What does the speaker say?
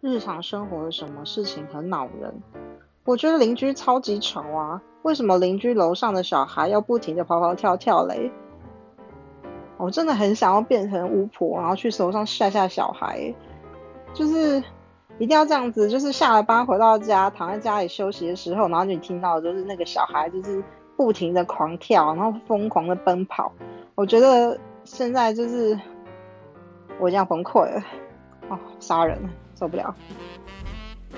日常生活的什么事情很恼人？我觉得邻居超级吵啊！为什么邻居楼上的小孩要不停的跑跑跳跳嘞？我真的很想要变成巫婆，然后去楼上吓吓小孩，就是一定要这样子，就是下了班回到家，躺在家里休息的时候，然后你听到就是那个小孩就是不停的狂跳，然后疯狂的奔跑。我觉得现在就是我已经要崩溃了，啊，杀人了，受不了。